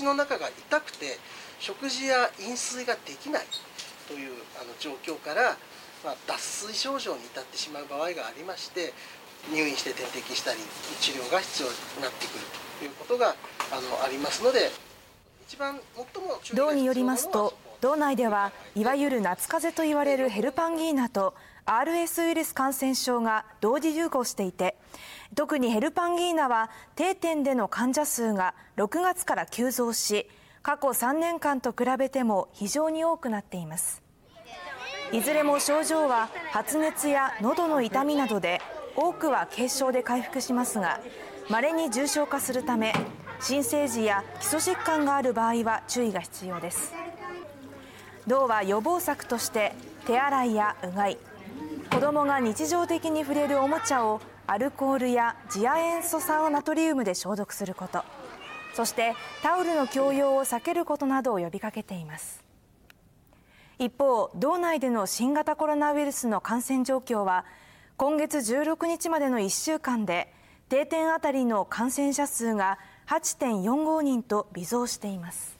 口の中が痛くて食事や飲水ができないというあの状況から、まあ、脱水症状に至ってしまう場合がありまして入院して点滴したり治療が必要になってくるということがあのありますので一番最も道によりますと道内ではいわゆる夏風邪と言われるヘルパンギーナと RS ウイルス感染症が同時流行していて特にヘルパンギーナは定点での患者数が6月から急増し過去3年間と比べても非常に多くなっています。いずれも症状は発熱や喉の痛みなどで多くは軽症で回復しますが稀に重症化するため新生児や基礎疾患がある場合は注意が必要です。道は予防策として手洗いやうがい子どもが日常的に触れるおもちゃをアルコールや次亜塩素酸ナトリウムで消毒すること。そしてタオルの共用を避けることなどを呼びかけています。一方道内での新型コロナウイルスの感染状況は今月16日までの1週間で定点あたりの感染者数が8.45人と微増しています。